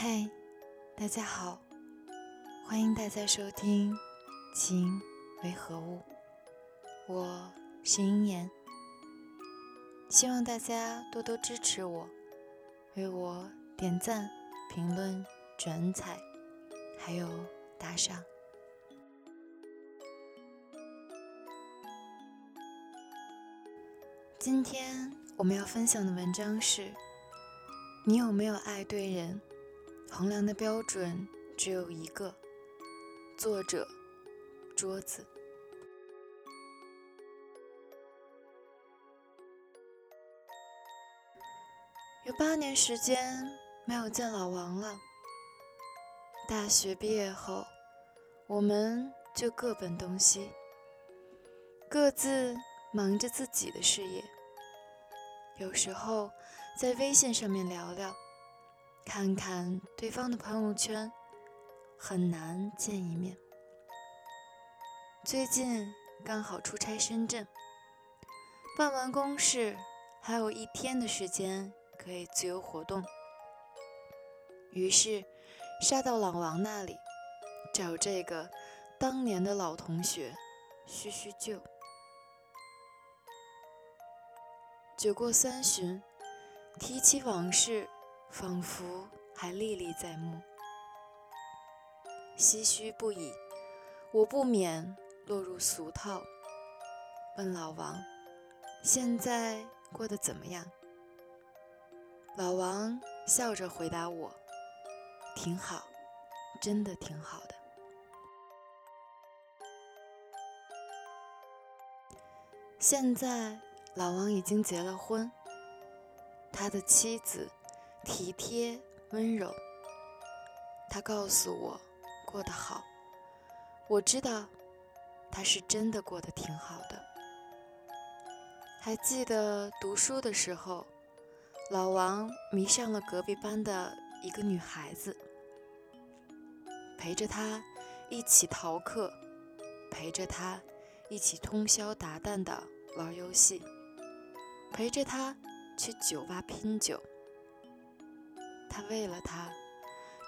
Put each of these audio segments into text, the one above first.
嗨，大家好，欢迎大家收听《情为何物》，我是鹰言，希望大家多多支持我，为我点赞、评论、转采，还有打赏。今天我们要分享的文章是：你有没有爱对人？衡量的标准只有一个。作者：桌子。有八年时间没有见老王了。大学毕业后，我们就各奔东西，各自忙着自己的事业。有时候在微信上面聊聊。看看对方的朋友圈，很难见一面。最近刚好出差深圳，办完公事，还有一天的时间可以自由活动。于是杀到老王那里，找这个当年的老同学叙叙旧。酒过三巡，提起往事。仿佛还历历在目，唏嘘不已。我不免落入俗套，问老王：“现在过得怎么样？”老王笑着回答我：“挺好，真的挺好的。”现在老王已经结了婚，他的妻子。体贴温柔，他告诉我过得好，我知道他是真的过得挺好的。还记得读书的时候，老王迷上了隔壁班的一个女孩子，陪着她一起逃课，陪着她一起通宵达旦的玩游戏，陪着她去酒吧拼酒。他为了他，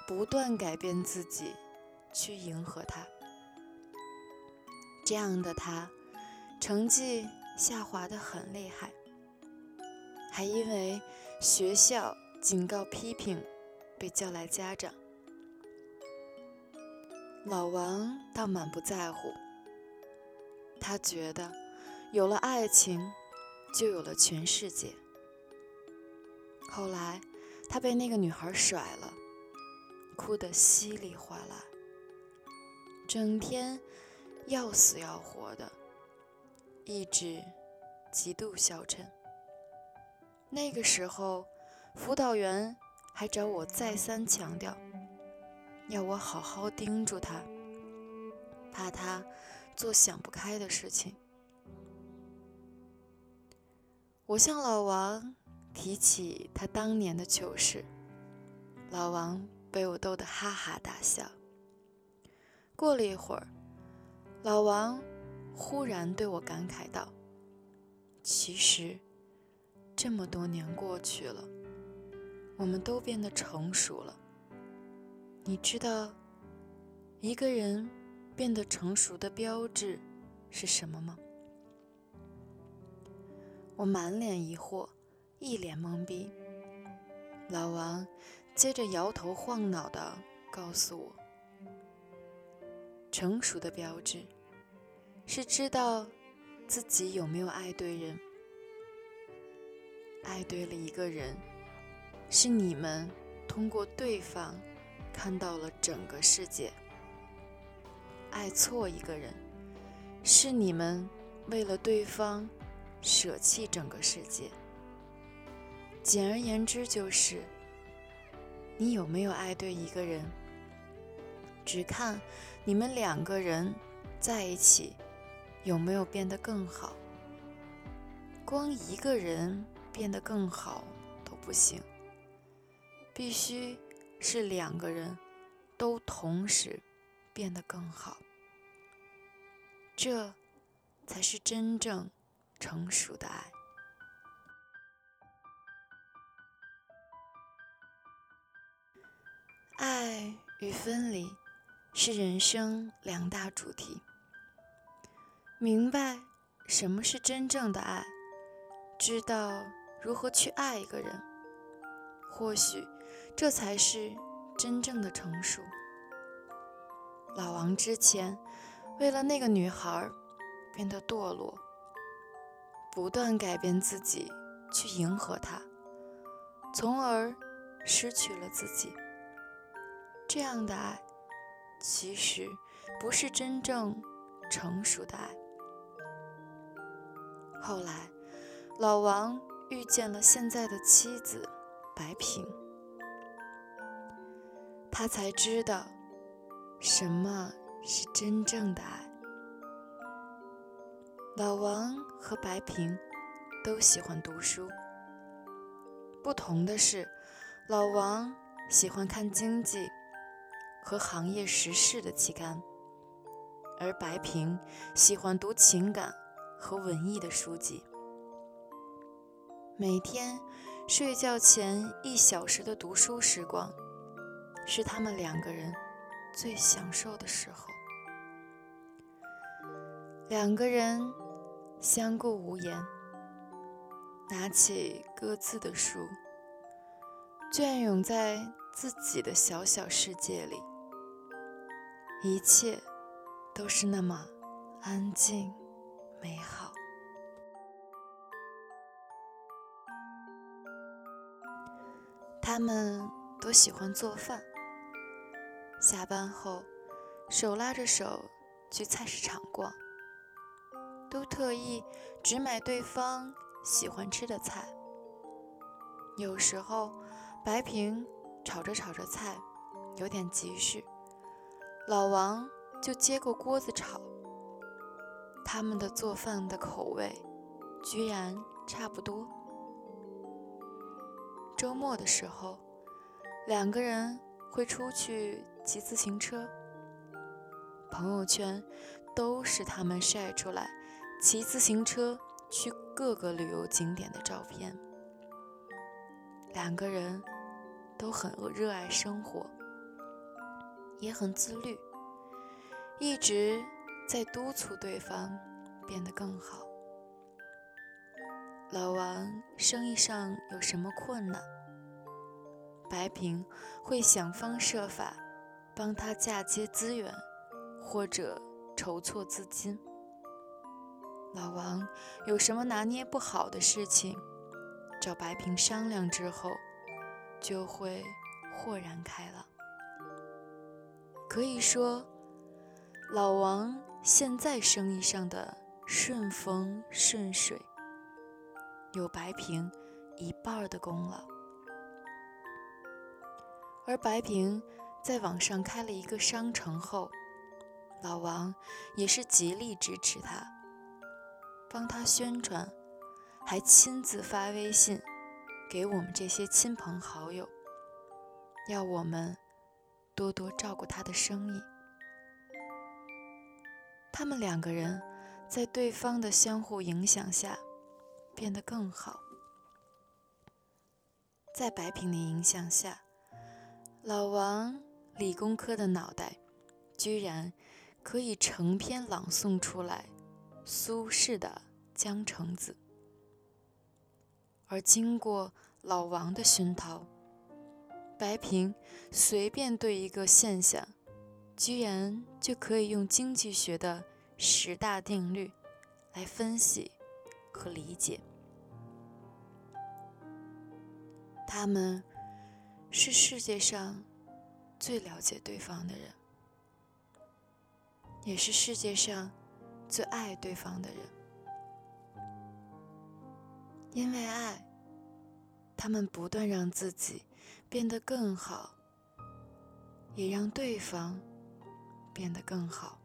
不断改变自己，去迎合他。这样的他，成绩下滑的很厉害，还因为学校警告批评，被叫来家长。老王倒满不在乎，他觉得有了爱情，就有了全世界。后来。他被那个女孩甩了，哭得稀里哗啦，整天要死要活的，意志极度消沉。那个时候，辅导员还找我再三强调，要我好好盯住他，怕他做想不开的事情。我向老王。提起他当年的糗事，老王被我逗得哈哈大笑。过了一会儿，老王忽然对我感慨道：“其实，这么多年过去了，我们都变得成熟了。你知道，一个人变得成熟的标志是什么吗？”我满脸疑惑。一脸懵逼，老王接着摇头晃脑的告诉我：“成熟的标志是知道自己有没有爱对人，爱对了一个人，是你们通过对方看到了整个世界；爱错一个人，是你们为了对方舍弃整个世界。”简而言之，就是你有没有爱对一个人，只看你们两个人在一起有没有变得更好。光一个人变得更好都不行，必须是两个人都同时变得更好，这才是真正成熟的爱。爱与分离是人生两大主题。明白什么是真正的爱，知道如何去爱一个人，或许这才是真正的成熟。老王之前为了那个女孩变得堕落，不断改变自己去迎合她，从而失去了自己。这样的爱，其实不是真正成熟的爱。后来，老王遇见了现在的妻子白萍，他才知道什么是真正的爱。老王和白萍都喜欢读书，不同的是，老王喜欢看经济。和行业时事的期刊，而白萍喜欢读情感和文艺的书籍。每天睡觉前一小时的读书时光，是他们两个人最享受的时候。两个人相顾无言，拿起各自的书，隽永在自己的小小世界里。一切都是那么安静、美好。他们都喜欢做饭，下班后手拉着手去菜市场逛，都特意只买对方喜欢吃的菜。有时候，白萍炒着炒着菜，有点急事。老王就接过锅子炒，他们的做饭的口味居然差不多。周末的时候，两个人会出去骑自行车，朋友圈都是他们晒出来骑自行车去各个旅游景点的照片。两个人都很热爱生活。也很自律，一直在督促对方变得更好。老王生意上有什么困难，白萍会想方设法帮他嫁接资源或者筹措资金。老王有什么拿捏不好的事情，找白萍商量之后，就会豁然开朗。可以说，老王现在生意上的顺风顺水，有白萍一半的功劳。而白萍在网上开了一个商城后，老王也是极力支持他，帮他宣传，还亲自发微信给我们这些亲朋好友，要我们。多多照顾他的生意，他们两个人在对方的相互影响下变得更好。在白萍的影响下，老王理工科的脑袋居然可以成篇朗诵出来苏轼的《江城子》，而经过老王的熏陶。白萍随便对一个现象，居然就可以用经济学的十大定律来分析和理解。他们是世界上最了解对方的人，也是世界上最爱对方的人。因为爱，他们不断让自己。变得更好，也让对方变得更好。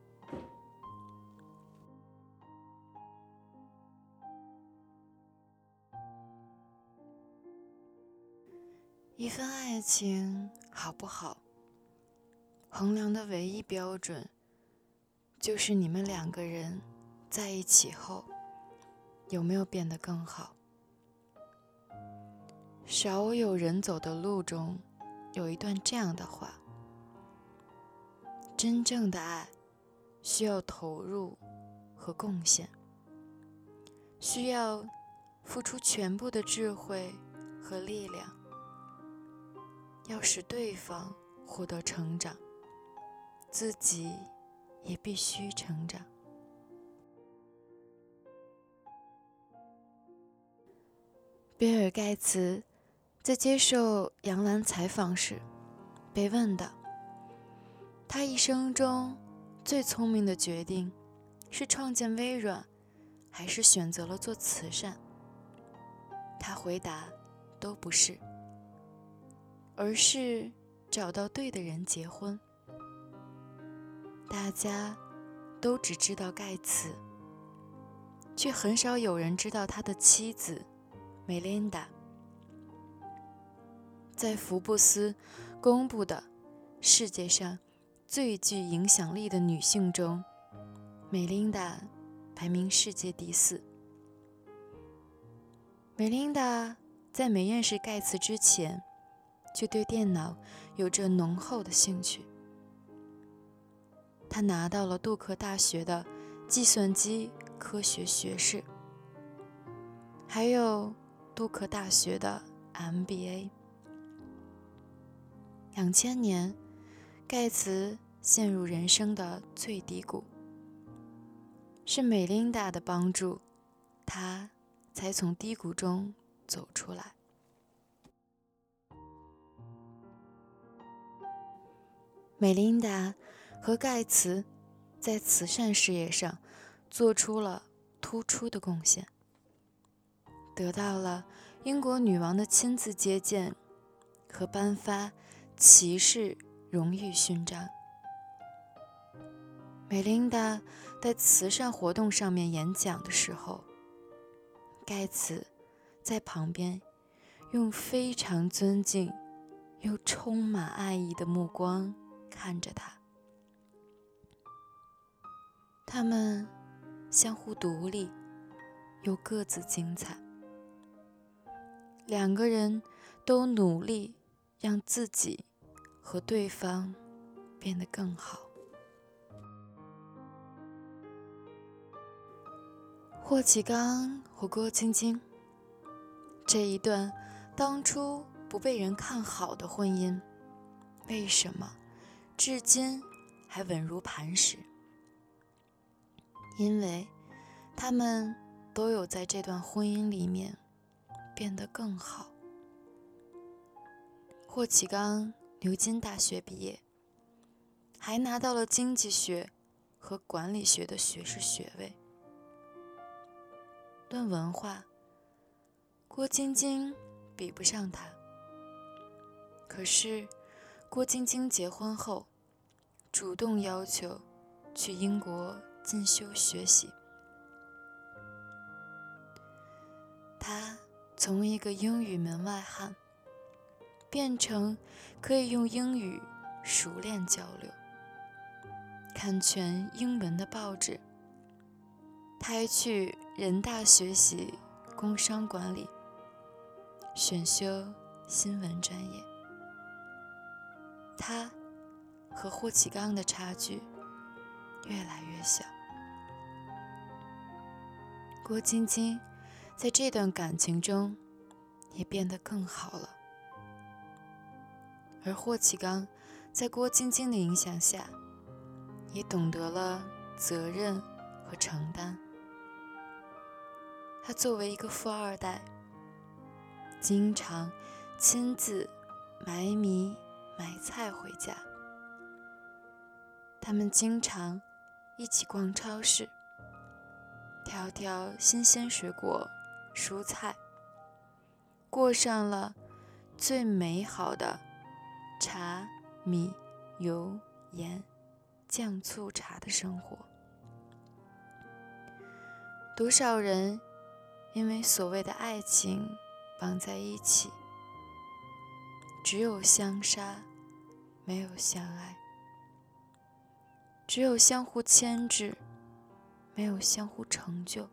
一份爱情好不好，衡量的唯一标准，就是你们两个人在一起后有没有变得更好。少有人走的路中，有一段这样的话：真正的爱需要投入和贡献，需要付出全部的智慧和力量，要使对方获得成长，自己也必须成长。比尔·盖茨在接受杨澜采访时被问到。他一生中最聪明的决定，是创建微软，还是选择了做慈善？他回答：都不是，而是找到对的人结婚。大家都只知道盖茨，却很少有人知道他的妻子梅琳达。在福布斯公布的世界上。最具影响力的女性中，美琳达排名世界第四。美琳达在没认识盖茨之前，就对电脑有着浓厚的兴趣。她拿到了杜克大学的计算机科学学士，还有杜克大学的 MBA。两千年。盖茨陷入人生的最低谷，是美琳达的帮助，他才从低谷中走出来。美琳达和盖茨在慈善事业上做出了突出的贡献，得到了英国女王的亲自接见和颁发骑士。荣誉勋章。美琳达在慈善活动上面演讲的时候，盖茨在旁边用非常尊敬又充满爱意的目光看着他。他们相互独立，又各自精彩。两个人都努力让自己。和对方变得更好。霍启刚和郭晶晶这一段当初不被人看好的婚姻，为什么至今还稳如磐石？因为他们都有在这段婚姻里面变得更好。霍启刚。牛津大学毕业，还拿到了经济学和管理学的学士学位。论文化，郭晶晶比不上他。可是，郭晶晶结婚后，主动要求去英国进修学习。他从一个英语门外汉。变成可以用英语熟练交流、看全英文的报纸。他还去人大学习工商管理，选修新闻专业。他和霍启刚的差距越来越小。郭晶晶在这段感情中也变得更好了。而霍启刚在郭晶晶的影响下，也懂得了责任和承担。他作为一个富二代，经常亲自买米买菜回家。他们经常一起逛超市，挑挑新鲜水果、蔬菜，过上了最美好的。茶、米、油、盐、酱、醋、茶的生活，多少人因为所谓的爱情绑在一起，只有相杀，没有相爱；只有相互牵制，没有相互成就；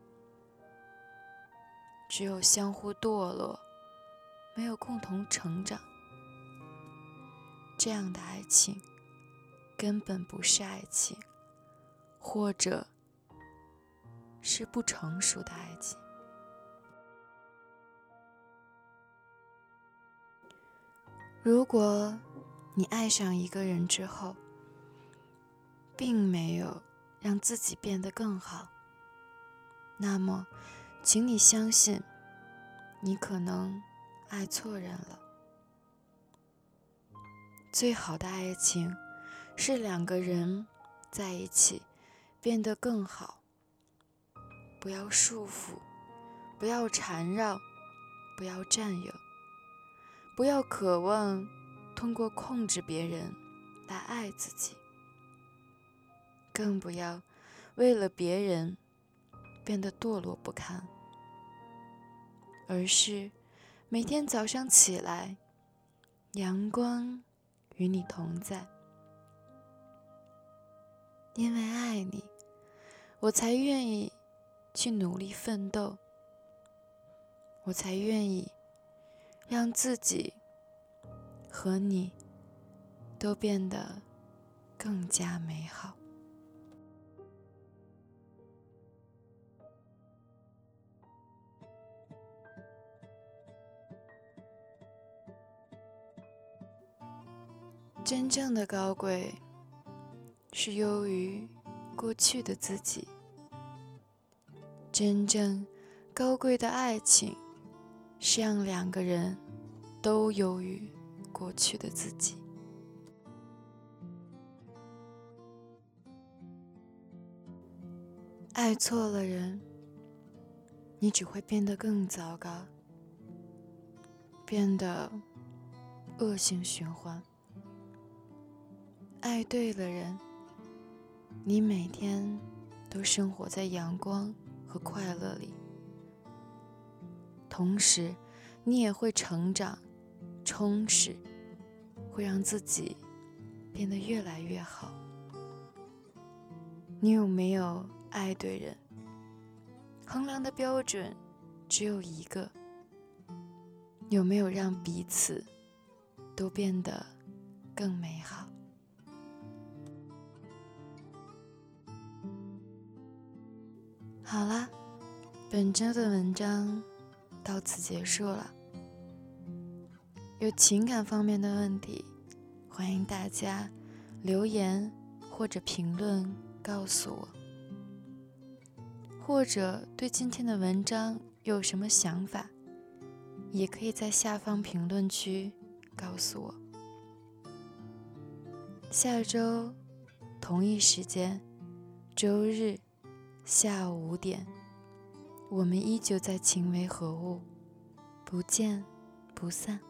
只有相互堕落，没有共同成长。这样的爱情根本不是爱情，或者是不成熟的爱情。如果你爱上一个人之后，并没有让自己变得更好，那么，请你相信，你可能爱错人了。最好的爱情，是两个人在一起变得更好。不要束缚，不要缠绕，不要占有，不要渴望通过控制别人来爱自己，更不要为了别人变得堕落不堪，而是每天早上起来，阳光。与你同在，因为爱你，我才愿意去努力奋斗，我才愿意让自己和你都变得更加美好。真正的高贵，是优于过去的自己。真正高贵的爱情，是让两个人都优于过去的自己。爱错了人，你只会变得更糟糕，变得恶性循环。爱对了人，你每天都生活在阳光和快乐里，同时你也会成长、充实，会让自己变得越来越好。你有没有爱对人？衡量的标准只有一个：有没有让彼此都变得更美好？好啦，本周的文章到此结束了。有情感方面的问题，欢迎大家留言或者评论告诉我，或者对今天的文章有什么想法，也可以在下方评论区告诉我。下周同一时间，周日。下午五点，我们依旧在情为何物，不见不散。